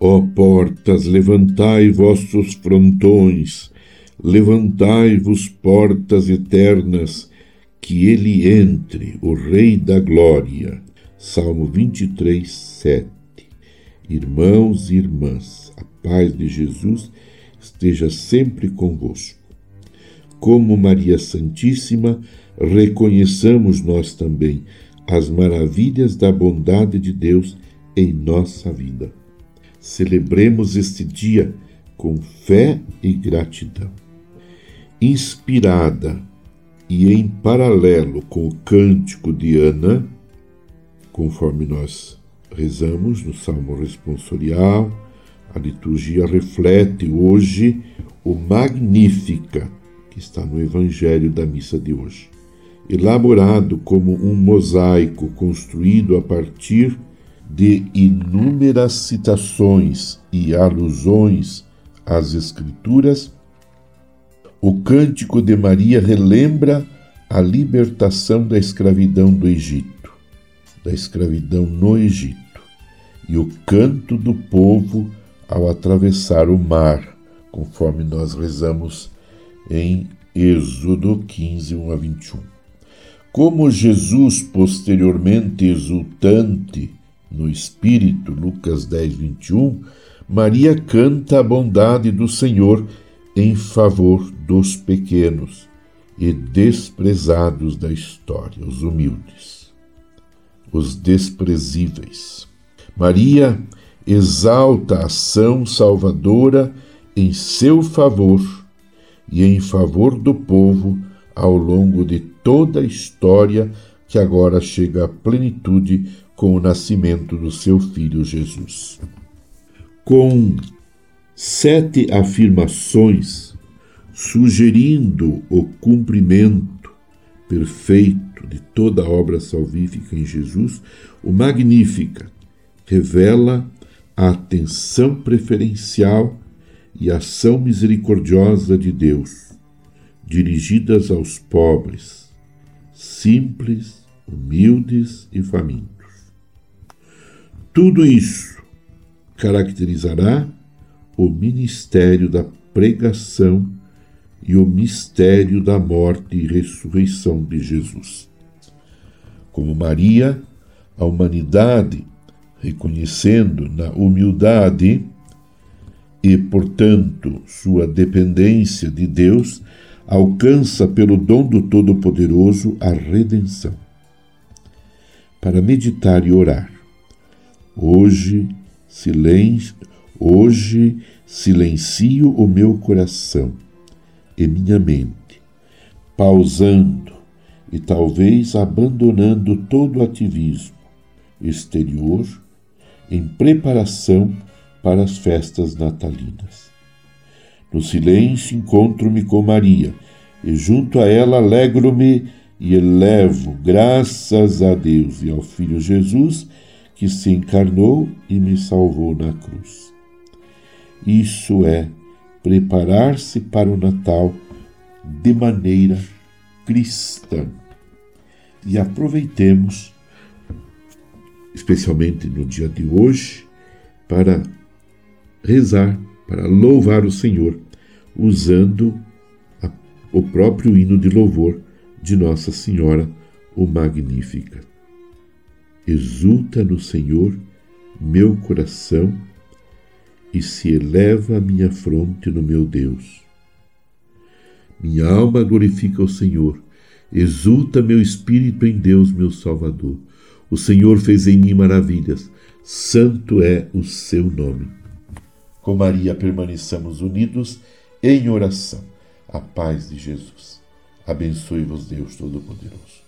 Ó portas, levantai vossos frontões, levantai-vos portas eternas, que ele entre, o Rei da Glória. Salmo 23, 7. Irmãos e irmãs, a paz de Jesus esteja sempre convosco. Como Maria Santíssima, reconheçamos nós também as maravilhas da bondade de Deus em nossa vida. Celebremos este dia com fé e gratidão. Inspirada e em paralelo com o cântico de Ana, conforme nós rezamos no Salmo responsorial, a liturgia reflete hoje o Magnífica, que está no Evangelho da missa de hoje. Elaborado como um mosaico construído a partir de inúmeras citações e alusões às Escrituras, o Cântico de Maria relembra a libertação da escravidão do Egito, da escravidão no Egito, e o canto do povo ao atravessar o mar, conforme nós rezamos em Êxodo 15, 1 a 21. Como Jesus, posteriormente exultante, no Espírito, Lucas 10, 21, Maria canta a bondade do Senhor em favor dos pequenos e desprezados da história, os humildes, os desprezíveis. Maria exalta a ação salvadora em seu favor e em favor do povo ao longo de toda a história que agora chega à plenitude com o nascimento do seu filho Jesus. Com sete afirmações sugerindo o cumprimento perfeito de toda a obra salvífica em Jesus, o Magnífica revela a atenção preferencial e ação misericordiosa de Deus, dirigidas aos pobres, simples, humildes e famintos. Tudo isso caracterizará o ministério da pregação e o mistério da morte e ressurreição de Jesus. Como Maria, a humanidade, reconhecendo na humildade e, portanto, sua dependência de Deus, alcança pelo dom do Todo-Poderoso a redenção. Para meditar e orar, Hoje, silêncio, hoje silencio o meu coração e minha mente, pausando e talvez abandonando todo o ativismo exterior em preparação para as festas natalinas. No silêncio encontro-me com Maria e junto a ela alegro-me e elevo graças a Deus e ao Filho Jesus que se encarnou e me salvou na cruz. Isso é preparar-se para o Natal de maneira cristã. E aproveitemos, especialmente no dia de hoje, para rezar, para louvar o Senhor, usando a, o próprio hino de louvor de Nossa Senhora, o Magnífica. Exulta no Senhor meu coração e se eleva a minha fronte no meu Deus. Minha alma glorifica o Senhor, exulta meu espírito em Deus, meu Salvador. O Senhor fez em mim maravilhas, santo é o seu nome. Com Maria permaneçamos unidos em oração. A paz de Jesus. Abençoe-vos, Deus Todo-Poderoso.